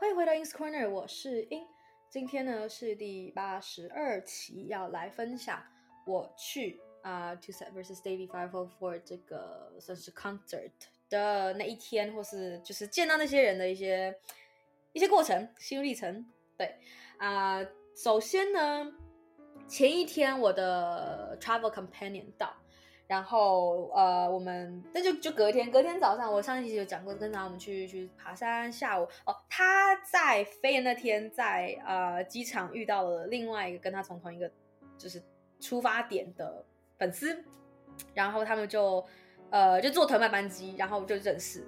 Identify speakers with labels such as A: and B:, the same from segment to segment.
A: 欢迎回到 In's Corner，我是 In。今天呢是第八十二期，要来分享我去啊、TwoSet vs Davey 504这个算是 concert 的那一天，或是就是见到那些人的一些一些过程、心路历程。对啊首先呢，前一天我的 travel companion 到。然后呃，我们那就就隔天，隔天早上，我上一期有讲过，跟着我们去去爬山。下午哦，他在飞的那天在，呃机场遇到了另外一个跟他从同一个就是出发点的粉丝，然后他们就呃就坐同一班机，然后就认识。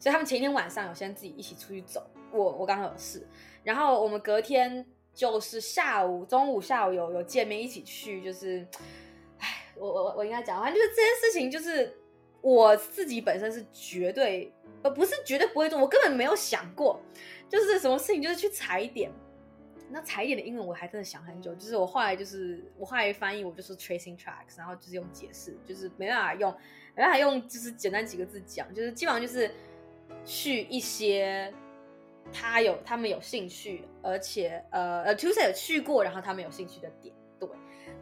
A: 所以他们前一天晚上有先自己一起出去走，我我刚好有事，然后我们隔天就是下午、中午、下午有有见面，一起去就是。我我我应该讲，反正就是这件事情，就是我自己本身是绝对，呃，不是绝对不会做，我根本没有想过，就是什么事情就是去踩点。那踩点的英文我还真的想很久，就是我后来就是我后来翻译，我就是 tracing tracks，然后就是用解释，就是没办法用，没办法用，就是简单几个字讲，就是基本上就是去一些他有他们有兴趣，而且呃呃 TwoSet 有去过，然后他们有兴趣的点。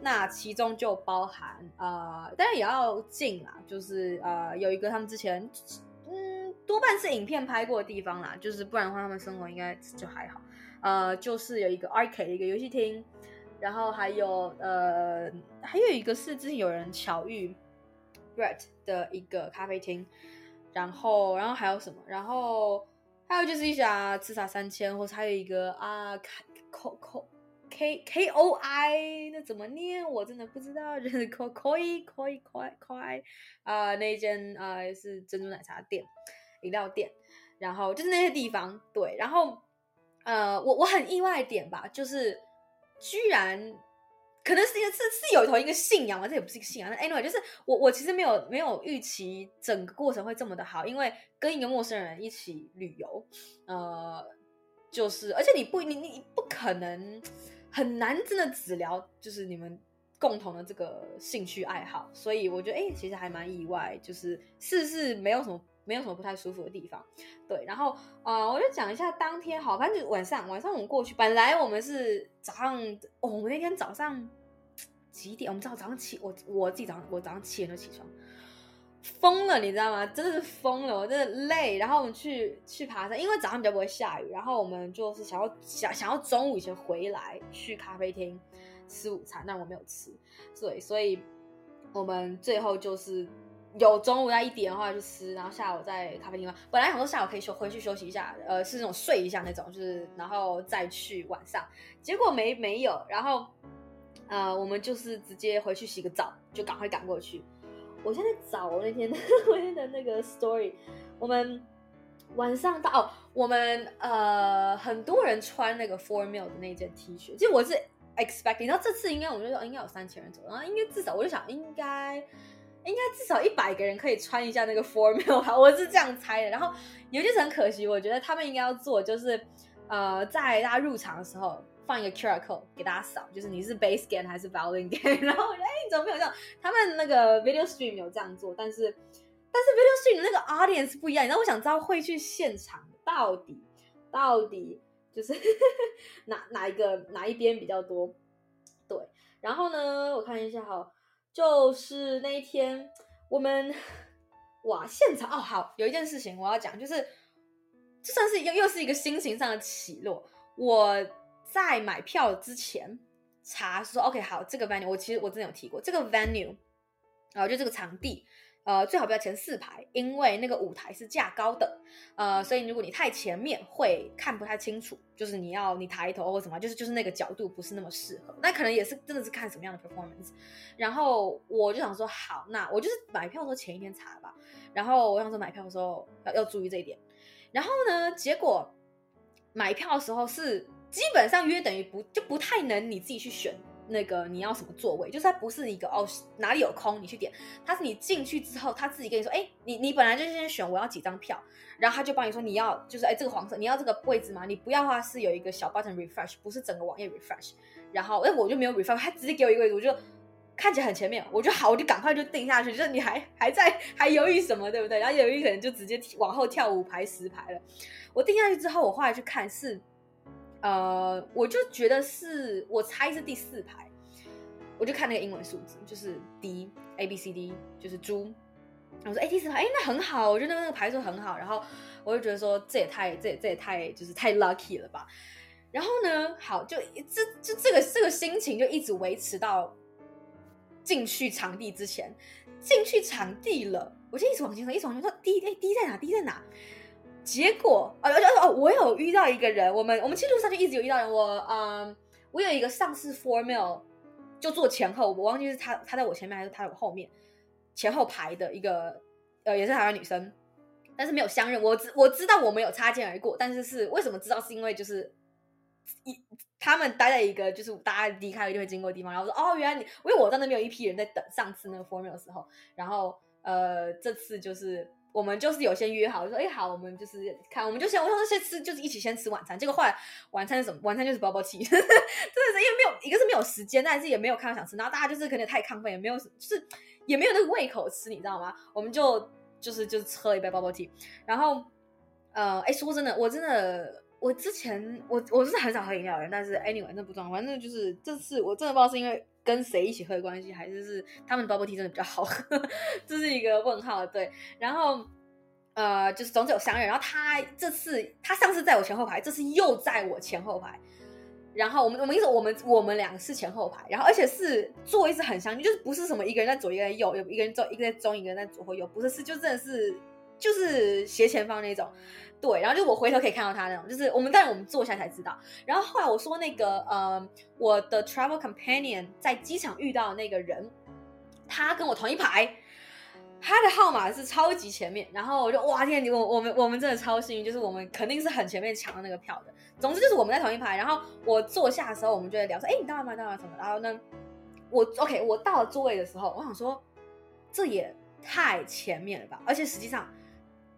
A: 那其中就包含呃，当然也要近啦，就是呃，有一个他们之前嗯多半是影片拍过的地方啦，就是不然的话他们生活应该就还好。呃，就是有一个 arcade 一个游戏厅，然后还有呃还有一个是之前有人巧遇 Brett 的一个咖啡厅，然后然后还有什么？然后还有就是一家吃茶三千，或者还有一个啊扣扣。K K O I 那怎么念？我真的不知道。就是 Koi Koi Koi Koi Koi 啊，那间啊、是珍珠奶茶店、饮料店，然后就是那些地方。对，然后呃，我我很意外点吧，就是居然可能是一个是是有同一个信仰嘛，这也不是一个信仰。anyway，就是我我其实没有没有预期整个过程会这么的好，因为跟一个陌生人一起旅游，呃，就是而且你不你你不可能。很难真的只聊就是你们共同的这个兴趣爱好，所以我觉得哎、其实还蛮意外，就是是是没有什么没有什么不太舒服的地方，对。然后呃，我就讲一下当天好，反正就晚上晚上我们过去，本来我们是早上，哦，我们那天早上几点？我们早早上起，我我自己早上我早上七点就起床。疯了，你知道吗？真的是疯了，我真的累。然后我们去去爬山，因为早上比较不会下雨。然后我们就是想要想想要中午以前回来去咖啡厅吃午餐，但我没有吃，所以所以我们最后就是有中午在一点的话去吃，然后下午在咖啡厅。本来想说下午可以休回去休息一下，呃，是那种睡一下那种，就是然后再去晚上，结果没没有。然后呃，我们就是直接回去洗个澡，就赶快赶过去。我现在找那天的 那天的那个 story，我们晚上到，我们呃很多人穿那个 Formal 的那件 T 恤，其实我是 expecting，然后这次应该我们就说应该有三千人左右，然后应该至少我就想应该应该至少一百个人可以穿一下那个 Formal 吧，我是这样猜的。然后有件事很可惜，我觉得他们应该要做就是呃在大家入场的时候。放一个 QR code 给大家扫，就是你是 base scan 还是 violin scan，然后哎，怎么没有这样？他们那个 video stream 有这样做，但是但是 video stream 那个 audience 不一样，你知道我想知道会去现场到底到底就是 哪哪一个哪一边比较多？对，然后呢，我看一下哈，就是那一天我们哇现场哦，好，有一件事情我要讲，就是这算是又又是一个心情上的起落，我。在买票之前查说，OK，好，这个 venue 我其实我真的有提过这个 venue，呃，就这个场地，呃，最好不要前四排，因为那个舞台是架高的，呃，所以如果你太前面会看不太清楚，就是你要你抬头或什么，就是就是那个角度不是那么适合，那可能也是真的是看什么样的 performance。然后我就想说，好，那我就是买票的时候前一天查吧，然后我想说买票的时候要要注意这一点，然后呢，结果买票的时候是。基本上约等于不就不太能你自己去选那个你要什么座位，就是它不是一个哦哪里有空你去点，它是你进去之后他自己跟你说，哎，你你本来就先选我要几张票，然后他就帮你说你要就是哎这个黄色你要这个位置吗？你不要的话是有一个小 button refresh，不是整个网页 refresh，然后哎我就没有 refresh，他直接给我一个位置，我就看起来很前面，我就好，我就赶快就定下去，就是你还还在还犹豫什么，对不对？然后犹豫可能就直接往后跳五排十排了。我定下去之后，我后来去看是，呃，我就觉得是我猜是第四排，我就看那个英文数字，就是 D A B C D，就是猪。我说哎，第四排，哎，那很好，我觉得那个排数很好。然后我就觉得说这也太这也这也太就是太 lucky 了吧。然后呢，好，就这就这个这个心情就一直维持到。进去场地之前，进去场地了，我就一直往前走，一直往前走。D 哎，D 在哪？D 在哪？结果，哦哦哦，我有遇到一个人，我们我们去路上就一直有遇到人。我嗯，我有一个上次 formal 就坐前后，我忘记是他他在我前面还是他在我后面，前后排的一个呃，也是台湾女生，但是没有相认。我知我知道我们有擦肩而过，但是是为什么知道？是因为就是一。他们待在一个就是大家离开了就会经过的地方，然后说哦，原来你，因为我在那边有一批人在等上次那个 formal 的时候，然后呃这次就是我们就是有先约好说哎好，我们就是看我们就先我说先吃就是一起先吃晚餐，结果后来晚餐是什么？晚餐就是 bubble tea，真的是因为没有一个是没有时间，但是也没有看到想吃，然后大家就是可能太亢奋，也没有就是也没有那个胃口吃，你知道吗？我们就就是就是喝了一杯 bubble tea，然后呃哎说真的，我真的。我之前我我是很少喝饮料的人，但是 anyway 那不重要，反正就是这次我真的不知道是因为跟谁一起喝的关系，还是是他们的 bubble tea 真的比较好喝，这是一个问号。对，然后呃就是总之有相认，然后他这次他上次在我前后排，这次又在我前后排，然后我们我们意思我们我们两个是前后排，然后而且是座位是很相近，就是不是什么一个人在左一个人在右，有一个人在一个在中一个人在左或右，不是是就真的是就是斜前方那种。对，然后就我回头可以看到他那种，就是我们，但我们坐下才知道。然后后来我说那个，呃，我的 travel companion 在机场遇到那个人，他跟我同一排，他的号码是超级前面。然后我就哇天，你我我们我们真的超幸运，就是我们肯定是很前面抢到那个票的。总之就是我们在同一排。然后我坐下的时候，我们就在聊说，哎，你到了吗？到了什么？然后呢，我 OK，我到了座位的时候，我想说，这也太前面了吧？而且实际上。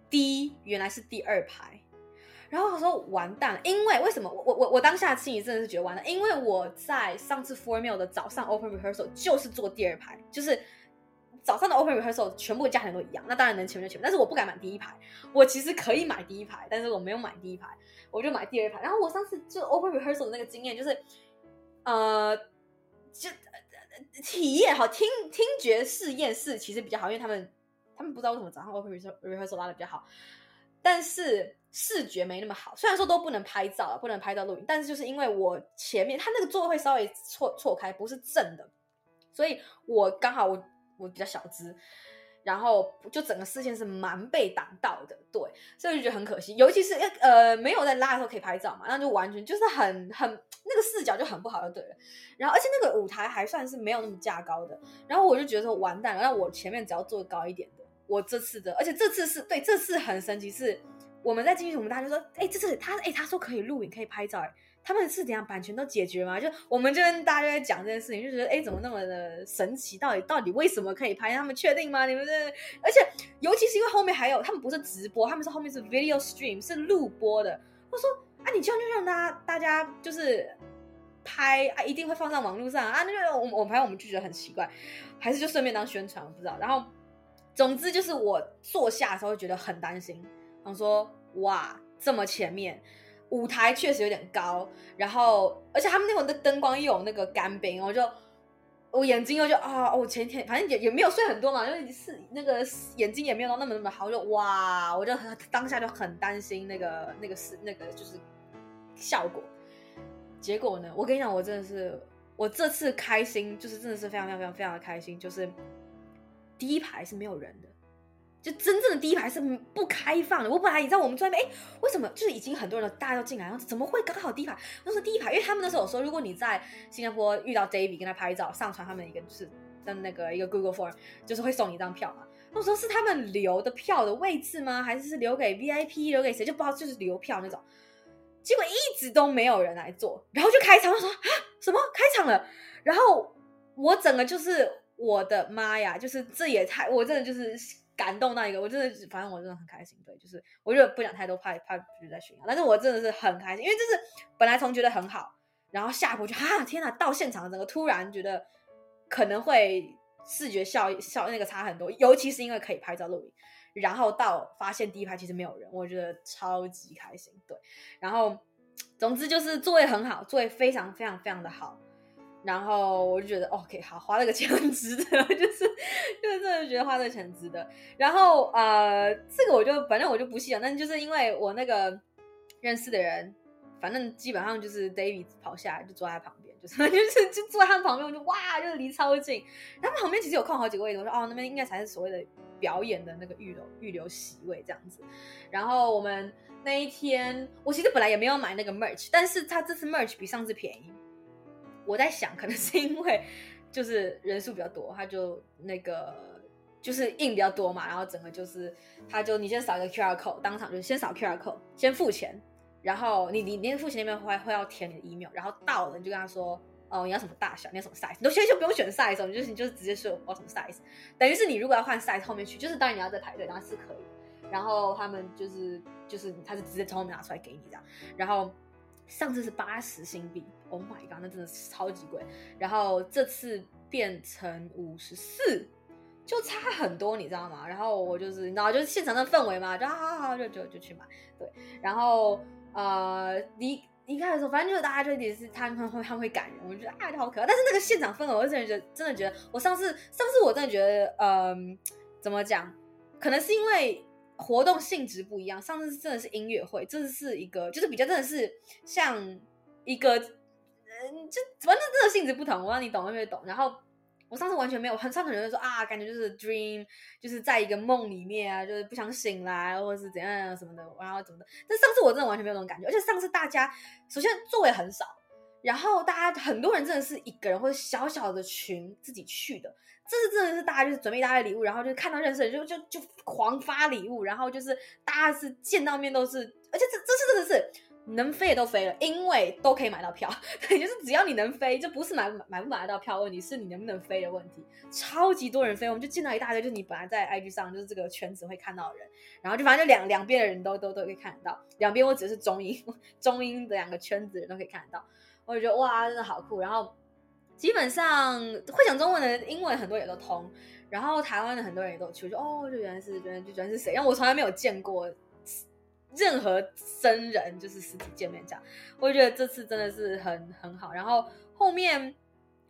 A: 第一原来是第二排，然后我说完蛋了，因为为什么？我我我当下心里真的是觉得完了，因为我在上次 formal 的早上 open rehearsal 就是坐第二排，就是早上的 open rehearsal 全部价钱都一样，那当然能前面就前面，但是我不敢买第一排，我其实可以买第一排，但是我没有买第一排，我就买第二排。然后我上次就 open rehearsal 的那个经验就是，呃，就体验好听听觉试验室其实比较好，因为他们。他们不知道为什么早上 open rehearsal 拉的比较好，但是视觉没那么好。虽然说都不能拍照，不能拍照录影，但是就是因为我前面他那个座位会稍微错错开，不是正的，所以我刚好我我比较小只，然后就整个视线是蛮被挡到的，对，所以就觉得很可惜。尤其是呃没有在拉的时候可以拍照嘛，那就完全就是很很那个视角就很不好，就对了。然后而且那个舞台还算是没有那么架高的，然后我就觉得说完蛋了，那我前面只要坐高一点的。我这次的，而且这次是对，这次很神奇，是我们在进去，我们大家就说，哎，这次他，哎，他说可以录影，可以拍照，哎，他们是怎样版权都解决吗？就我们就跟大家在讲这件事情，就觉得，哎，怎么那么的神奇？到底到底为什么可以拍？他们确定吗？你们这，而且尤其是因为后面还有，他们不是直播，他们是后面是 video stream，是录播的。我说，啊，你这样就让大家大家就是拍啊，一定会放上网络上啊？那个我我拍，我们就觉得很奇怪，还是就顺便当宣传，不知道。然后。总之就是我坐下的时候会觉得很担心，想说哇，这么前面，舞台确实有点高，然后而且他们那会的灯光又有那个干冰，我就我眼睛又就啊，我前天反正也也没有睡很多嘛，就是那个眼睛也没有到那么那么好，就哇，我就很当下就很担心那个那个是那个就是效果。结果呢，我跟你讲，我真的是我这次开心，就是真的是非常非常非常非常的开心，就是。第一排是没有人的，就真正的第一排是不开放的。我本来你知道我们在那边，哎，为什么就是已经很多人了，大家都进来，然后怎么会刚好第一排？那是第一排，因为他们那时候说，如果你在新加坡遇到 David 跟他拍照，上传他们一个就是的那个一个 Google Form，就是会送你一张票嘛。那时候是他们留的票的位置吗？还是是留给 VIP 留给谁？就不知道，就是留票那种。结果一直都没有人来坐，然后就开场，我说啊什么开场了？然后我整个就是。我的妈呀！就是这也太，我真的就是感动到一个，我真的，反正我真的很开心。对，就是我觉得不讲太多，怕怕就在炫耀，但是我真的是很开心，因为就是本来从觉得很好，然后下一步就啊天哪，到现场整个突然觉得可能会视觉效效那个差很多，尤其是因为可以拍照录影。然后到发现第一排其实没有人，我觉得超级开心。对，然后总之就是座位很好，座位非常非常非常的好。然后我就觉得 OK，好，花了个钱很值得，就是就是真的觉得花这个钱值得。然后呃，这个我就反正我就不细讲，但就是因为我那个认识的人，反正基本上就是 David 跑下来就坐在旁边，就是 就是就坐在他旁边，我就哇，就是离超近。他们旁边其实有空好几个位置，我说哦，那边应该才是所谓的。表演的那个预留预留席位这样子，然后我们那一天，我其实本来也没有买那个 merch，但是他这次 merch 比上次便宜。我在想，可能是因为就是人数比较多，他就那个就是印比较多嘛，然后整个就是他就你先扫一个 QR code，当场就先扫 QR code，先付钱，然后你你连付钱那边会会要填你的 email，然后到了你就跟他说。哦，你要什么大小？你要什么 size？你都现在就不用选 size，你就是你就是直接说我要什么 size。等于是你如果要换 size 后面去，就是当然你要再排队，然后是可以。然后他们就是就是他是直接从后面拿出来给你这样。然后上次是八十新币，Oh my god，那真的是超级贵。然后这次变成五十四，就差很多，你知道吗？然后我就是，然后就是现场的氛围嘛，就好好好，就就就去买。对，然后呃离。一开的时候，反正就是大家就也是他们会他们会感人，我觉得啊就好可爱。但是那个现场氛围，我真的觉得真的觉得，我上次上次我真的觉得，嗯，怎么讲？可能是因为活动性质不一样。上次真的是音乐会，这次是一个就是比较真的是像一个，嗯，就反正真的性质不同。我让你懂，我没懂。然后。我上次完全没有，很上次有人说啊，感觉就是 dream，就是在一个梦里面啊，就是不想醒来，或者是怎样什么的，然后怎么的。但上次我真的完全没有那种感觉，而且上次大家首先座位很少，然后大家很多人真的是一个人或者小小的群自己去的，这是真的是大家就是准备一大堆礼物，然后就看到认识的就就就狂发礼物，然后就是大家是见到面都是，而且这这次真的是。能飞的都飞了，因为都可以买到票。对，就是只要你能飞，就不是买买不买得到票问题，是你能不能飞的问题。超级多人飞，我们就见到一大堆，就是你本来在 IG 上就是这个圈子会看到的人，然后就反正就两两边的人都都都可以看得到，两边我只是中英 中英的两个圈子人都可以看得到，我就觉得哇，真的好酷。然后基本上会讲中文的英文很多也都通，然后台湾的很多人也都去，我就哦，就原来是原来就原来是谁，因为我从来没有见过。任何真人就是实体见面这样，我觉得这次真的是很很好。然后后面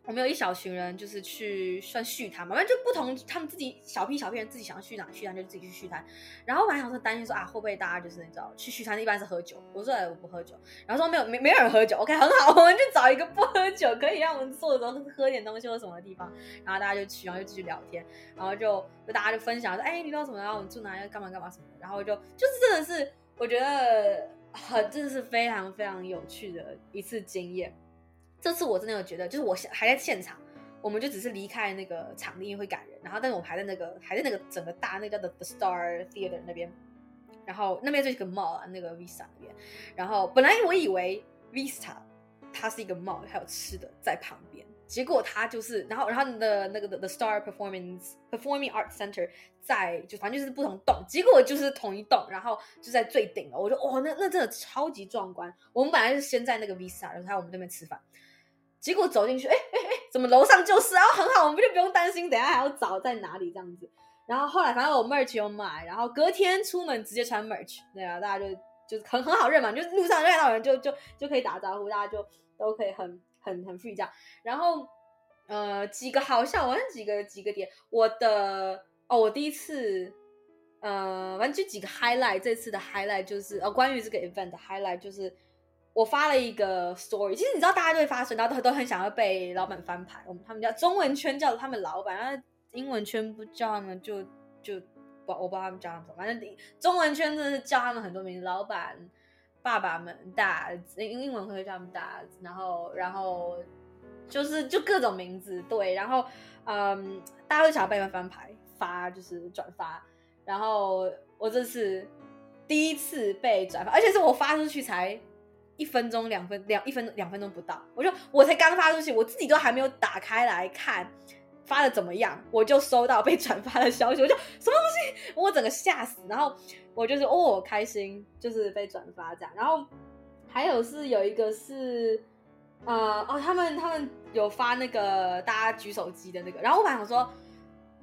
A: 我们有一小群人，就是去算续摊嘛，反正就不同，他们自己小批小批人自己想要去哪续摊就自己去续摊。然后我还想说担心说啊会不会大家就是你知道去续摊一般是喝酒，我说我不喝酒，然后说没有没没有人喝酒，OK 很好，我们就找一个不喝酒可以让我们坐的时候喝点东西或什么的地方，然后大家就去，然后就继续聊天，然后就就大家就分享说哎你知道什么，然后我们住哪要干嘛干嘛什么的，然后就就是真的是。我觉得很，真的是非常非常有趣的一次经验。这次我真的有觉得，就是我现还在现场，我们就只是离开那个场地，因为会赶人。然后，但是我们还在那个还在那个整个大那个叫 The Star Theater 那边，然后那边就是一个 mall 啊，那个 Vista 那边。然后本来我以为 Vista 它是一个 mall，还有吃的在旁边。结果它就是，然后然后的那个 the, the Star Performance Performing Art Center 在就反正就是不同栋，结果就是同一栋，然后就在最顶了。我就哇，那那真的超级壮观。我们本来是先在那个 Vista，然后在我们那边吃饭，结果走进去，哎哎哎，怎么楼上就是啊？很好，我们就不用担心，等下还要找在哪里这样子。然后后来反正我 merch 有买，然后隔天出门直接穿 merch，对啊，大家就就是很很好认嘛，就路上认到人就就就可以打招呼，大家就都可以很。很很 free 这样，然后呃几个好笑，我看几个几个点，我的哦，我第一次呃，反正就几个 highlight，这次的 highlight 就是呃关于这个 event 的 highlight 就是我发了一个 story，其实你知道大家都会发，然后都都很想要被老板翻牌，我们他们叫中文圈叫他们老板，然后英文圈不叫他们就就不我不知道他们叫他们什么，反正中文圈真的是叫他们很多名字，老板。爸爸们大英英文会叫他们大，然后然后就是就各种名字对，然后嗯，大家都想要被他们翻牌发就是转发，然后我这次第一次被转发，而且是我发出去才一分钟两分两一分两分钟不到，我就我才刚发出去，我自己都还没有打开来看发的怎么样，我就收到被转发的消息，我就什么东西，我整个吓死，然后。我就是哦，开心，就是被转发这样。然后还有是有一个是，呃哦，他们他们有发那个大家举手机的那个，然后我本来想说，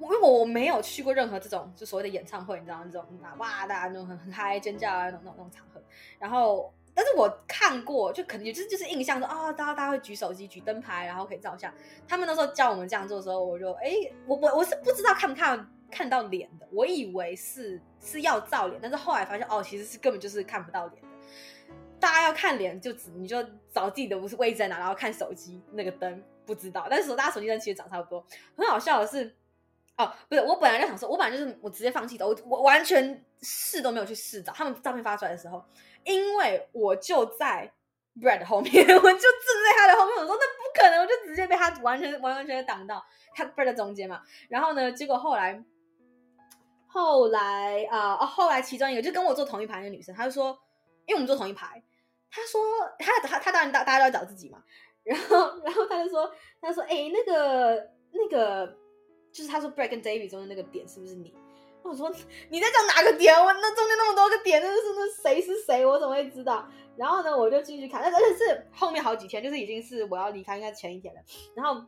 A: 因为我没有去过任何这种就所谓的演唱会，你知道那种哇大家那种很很嗨尖叫啊那种那种那种场合，然后。但是我看过，就可能就是就是印象说啊、哦，大家大家会举手机、举灯牌，然后可以照相。他们那时候叫我们这样做的时候，我就哎，我我我是不知道看不看看到脸的，我以为是是要照脸，但是后来发现哦，其实是根本就是看不到脸的。大家要看脸，就只你就找自己的不是位置在哪，然后看手机那个灯，不知道。但是大家手机灯其实长差不多。很好笑的是，哦，不是，我本来就想说，我本来就是我直接放弃的，我我完全试都没有去试找他们照片发出来的时候。因为我就在 Brad 后面，我就站在他的后面。我说那不可能，我就直接被他完全完完全全挡到，他 Brad 的中间嘛。然后呢，结果后来，后来啊、后来其中一个就跟我坐同一排的女生，她就说，因为我们坐同一排，她说她她她当然大大家都要找自己嘛。然后然后她就说，她说哎那个那个就是他说，bread 跟 David 中的那个点是不是你？我说你在讲哪个点？我那中间那么多个点，那是那谁是谁？我怎么会知道？然后呢，我就继续看，那而且是后面好几天，就是已经是我要离开，应该前一天了。然后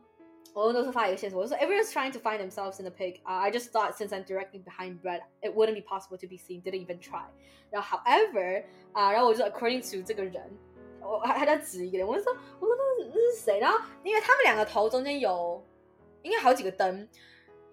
A: 我都是发一个线索，我就说 Everyone's trying to find themselves in the pig 啊 I just thought since I'm directly behind Brad, it wouldn't be possible to be seen. Didn't even try. 然后 However 啊，然后我就 according to 这个人，我还还在指一个人，我就说我说那是那是谁？然后因为他们两个头中间有应该好几个灯。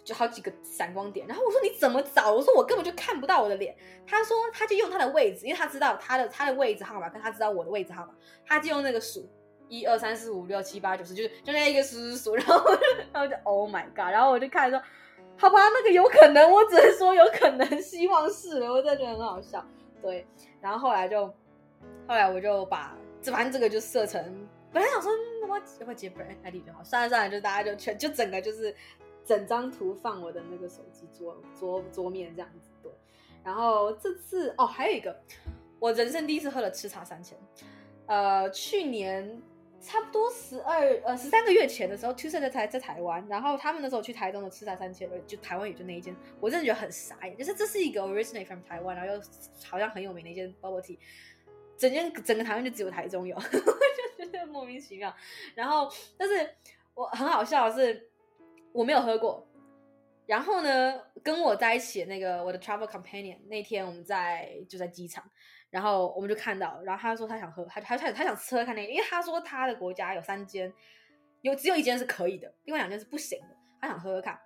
A: 就好几个闪光点，然后我说你怎么找？我说我根本就看不到我的脸。他说他就用他的位置，因为他知道他的他的位置号码，跟他知道我的位置号码，他就用那个数一二三四五六七八九十，就是就那一个数数数，然后 然后就 Oh my God，然后我就看说，好吧，那个有可能，我只能说有可能，希望是，我真的觉得很好笑。对，然后后来就后来我就把这反正这个就设成，本来想说我要不要接 Brad ID 就好，算了算了，就大家就全就整个就是。整张图放我的那个手机桌桌桌面这样子对，然后这次哦还有一个，我人生第一次喝了吃茶三千，呃去年差不多十二呃十三个月前的时候，Tucson 在台在台湾，然后他们那时候去台中的吃茶三千，就台湾也就那一间，我真的觉得很傻眼，就是这是一个 originate from 台湾，然后又好像很有名的一间 bubble tea，整间整个台湾就只有台中有，我就觉得莫名其妙，然后但是我很好笑的是。我没有喝过，然后呢，跟我在一起那个我的 travel companion 那天我们在就在机场，然后我们就看到，然后他说他想喝，他他他他想吃喝看那个，因为他说他的国家有三间，有只有一间是可以的，另外两间是不行的，他想喝喝看，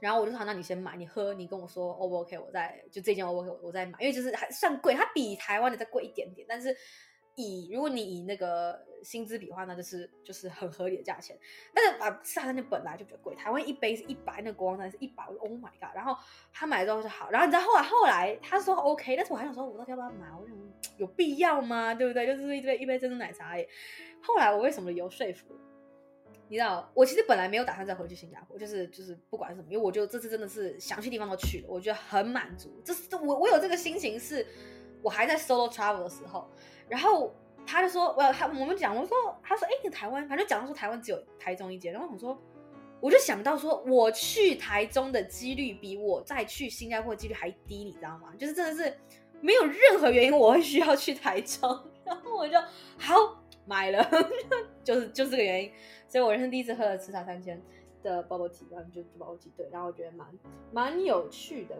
A: 然后我就说那你先买，你喝，你跟我说 O 不 OK，我再就这间 O 不 OK，我再买，因为就是还算贵，它比台湾的再贵一点点，但是。以如果你以那个薪资比的话，那就是就是很合理的价钱。但是啊，沙茶三千本来就比较贵，台湾一杯是一百，那个国王餐是一百，我说 Oh my god！然后他买了之后就好，然后你知道后来后来他说 OK，但是我还想说，我到底要不要买？我想有必要吗？对不对？就是一杯一杯珍珠奶茶耶。后来我为什么有说服？你知道，我其实本来没有打算再回去新加坡，就是就是不管什么，因为我就这次真的是想去地方都去了，我觉得很满足。这是我我有这个心情是，我还在 solo travel 的时候。然后他就说，我他我们讲，我说，他说，哎，你台湾，反正讲到说台湾只有台中一间。然后我说，我就想到说，我去台中的几率比我再去新加坡的几率还低，你知道吗？就是真的是没有任何原因我会需要去台中。然后我就好买了，就是就是这个原因。所以我人生第一次喝了吃茶三千的 bubble tea，然后就 bubble tea 对，然后我觉得蛮蛮有趣的。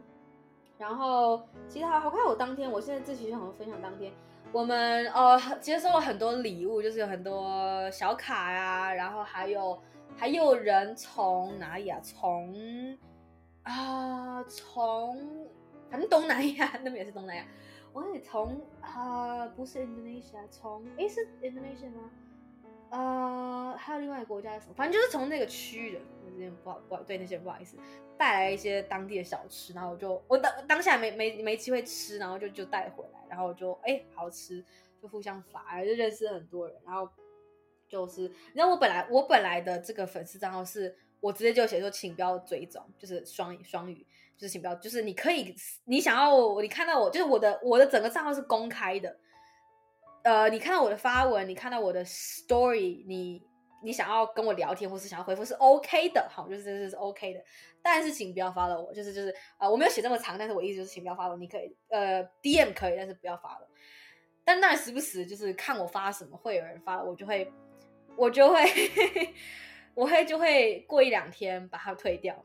A: 然后其实还好看，我当天，我现在自己就想分享当天。我们呃接收了很多礼物，就是有很多小卡呀、啊，然后还有还有人从哪里啊？从啊从反正东南亚那边也是东南亚，我也从啊不是 Indonesia，从诶是 Indonesia 吗？呃还有另外一个国家什么？反正就是从那个区域的，有点不好不好对那些人不好意思，带来一些当地的小吃，然后我就我当当下没没没机会吃，然后就就带回来。然后就哎，好吃，就互相发，就认识很多人。然后就是，你知道我本来我本来的这个粉丝账号是我直接就写说，请不要追踪，就是双双语，就是请不要，就是你可以，你想要你看到我，就是我的我的整个账号是公开的。呃，你看到我的发文，你看到我的 story，你你想要跟我聊天或是想要回复是 OK 的，好，就是这是 OK 的。但是请不要 follow 我，就是就是呃，我没有写这么长，但是我意思就是请不要 follow，你可以呃 DM 可以，但是不要发了。但那时不时就是看我发什么，会有人发，我就会我就会我会就会过一两天把它退掉，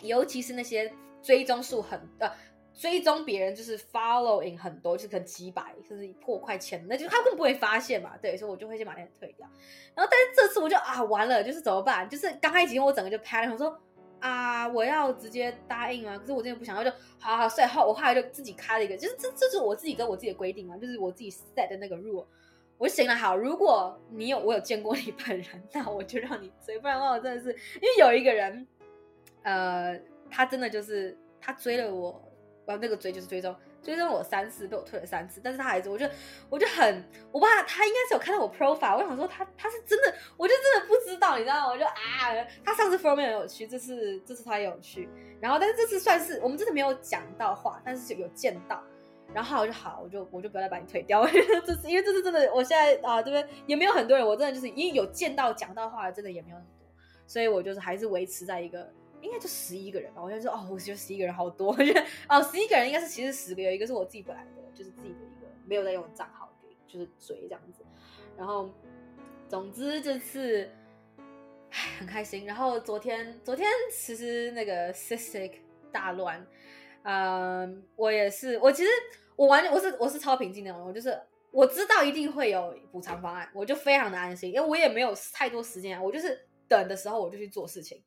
A: 尤其是那些追踪数很呃。追踪别人就是 following 很多，就是可能几百，甚至破快千，那就他更不会发现嘛。对，所以我就会先把那个退掉。然后，但是这次我就啊，完了，就是怎么办？就是刚开始几天我整个就拍了，我说啊，我要直接答应啊，可是我真的不想要，就好好睡。后我后来就自己开了一个，就是这这是我自己跟我自己的规定嘛，就是我自己 set 的那个 rule。我就行了，好，如果你有我有见过你本人，那我就让你追，不然的话我真的是因为有一个人，呃，他真的就是他追了我。然后那个追就是追踪，追踪我三次，被我退了三次，但是他还是，我就我就很，我怕他应该是有看到我 profile，我想说他他是真的，我就真的不知道，你知道吗？我就啊，他上次 profile 很有去，这次这次他也有去，然后但是这次算是我们真的没有讲到话，但是有见到，然后我就好，我就我就不要再把你退掉，这次因为这次真的，我现在啊这边也没有很多人，我真的就是因为有见到讲到话，真的也没有很多，所以我就是还是维持在一个。应该就十一个人吧，我就说哦，我觉得十一个人好多，我觉得哦，十一个人应该是其实十个，有一个是我自己本来的，就是自己的一个没有在用账号给，就是追这样子。然后，总之这次唉很开心。然后昨天昨天其实那个 cystic 大乱，嗯，我也是，我其实我完全我是我是超平静的那种，我就是我知道一定会有补偿方案，我就非常的安心，因为我也没有太多时间，我就是等的时候我就去做事情。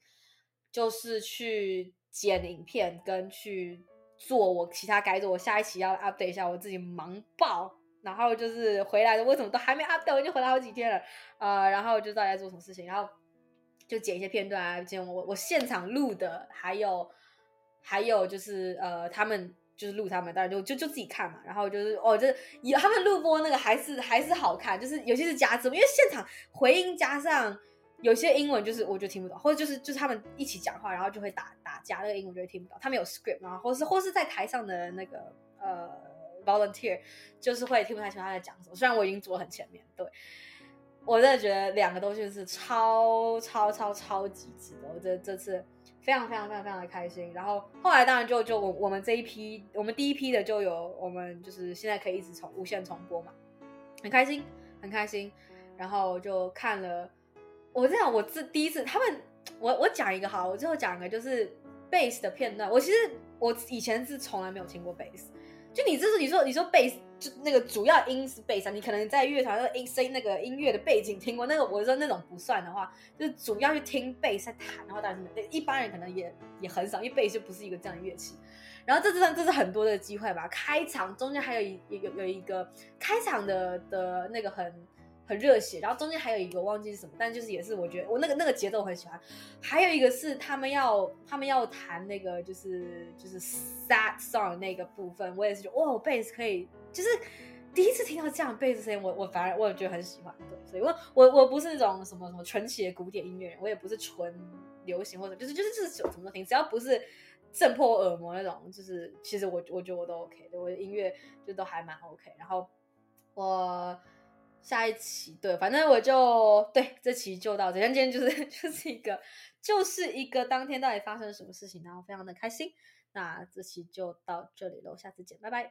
A: 就是去剪影片，跟去做我其他该做。我下一期要 update 一下，我自己忙爆。然后就是回来的，为什么都还没 update？我已经回来好几天了。呃，然后就到底在做什么事情，然后就剪一些片段啊，剪我我现场录的，还有还有就是呃，他们就是录他们，当然就就就自己看嘛。然后就是哦，就是有他们录播那个还是还是好看，就是有些是夹字，因为现场回音加上。有些英文就是我就听不懂，或者就是就是他们一起讲话，然后就会打打架，那个英文就会听不懂。他们有 script 然后或是或是在台上的那个呃 volunteer，就是会听不太清他在讲什么。虽然我已经坐很前面，对，我真的觉得两个东西是超超超超级值得。我这这次非常非常非常非常的开心。然后后来当然就就我我们这一批，我们第一批的就有我们就是现在可以一直重无限重播嘛，很开心很开心。然后就看了。我这样，我这第一次，他们，我我讲一个好，我最后讲一个就是 bass 的片段。我其实我以前是从来没有听过 bass，就你这是你说你说 bass 就那个主要音是 bass，你可能在乐团的音声那个音乐的背景听过那个，我说那种不算的话，就是主要去听 bass 在弹，的话当然一般人可能也也很少，因为 bass 就不是一个这样的乐器。然后这这这是很多的机会吧，开场中间还有一有有一个开场的的那个很。很热血，然后中间还有一个忘记是什么，但就是也是我觉得我那个那个节奏我很喜欢。还有一个是他们要他们要弹那个就是就是 sad song 那个部分，我也是觉得哦，贝斯可以，就是第一次听到这样贝斯声音，我我反而我也觉得很喜欢。对，所以我我我不是那种什么什么纯奇的古典音乐人，我也不是纯流行或者就是就是就是什么都听，只要不是震破耳膜那种，就是其实我我觉得我都 OK，对，我的音乐就都还蛮 OK。然后我。下一期对，反正我就对这期就到这，今天就是 就是一个就是一个当天到底发生了什么事情，然后非常的开心。那这期就到这里喽，下次见，拜拜。